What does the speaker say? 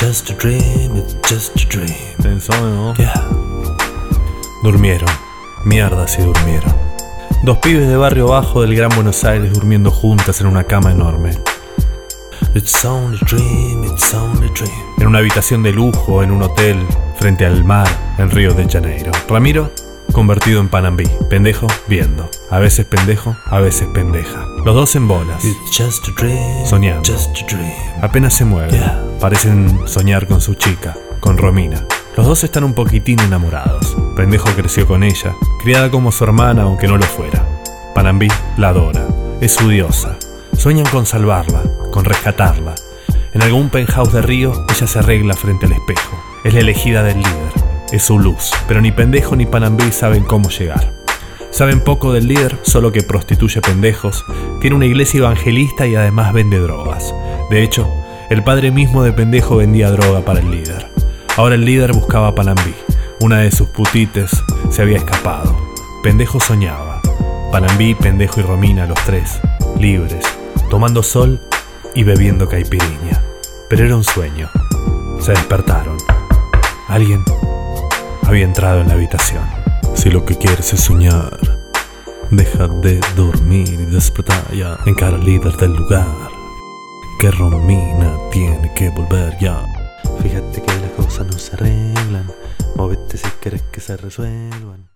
just a dream, it's just a dream. Yeah. Durmieron. Mierda si durmieron. Dos pibes de barrio bajo del Gran Buenos Aires durmiendo juntas en una cama enorme. It's only a dream, it's only a dream. En una habitación de lujo, en un hotel, frente al mar, en Río de Janeiro. Ramiro, convertido en Panambí. Pendejo, viendo. A veces pendejo, a veces pendeja. Los dos en bolas. Just a dream, Soñando. just a dream. Apenas se mueven. Yeah. Parecen soñar con su chica, con Romina. Los dos están un poquitín enamorados. Pendejo creció con ella, criada como su hermana aunque no lo fuera. Panambí la adora, es su diosa. Sueñan con salvarla, con rescatarla. En algún penthouse de Río, ella se arregla frente al espejo. Es la elegida del líder, es su luz. Pero ni pendejo ni Panambí saben cómo llegar. Saben poco del líder, solo que prostituye pendejos, tiene una iglesia evangelista y además vende drogas. De hecho, el padre mismo de pendejo vendía droga para el líder. Ahora el líder buscaba a Panambí. Una de sus putites se había escapado. Pendejo soñaba. Panambí, pendejo y Romina, los tres, libres, tomando sol y bebiendo caipiriña. Pero era un sueño. Se despertaron. Alguien había entrado en la habitación. Si lo que quieres es soñar, deja de dormir y despertar ya. Encara al líder del lugar. Que Romina tiene que volver ya. Fíjate que las cosas no se arreglan. Móvete si quieres que se resuelvan.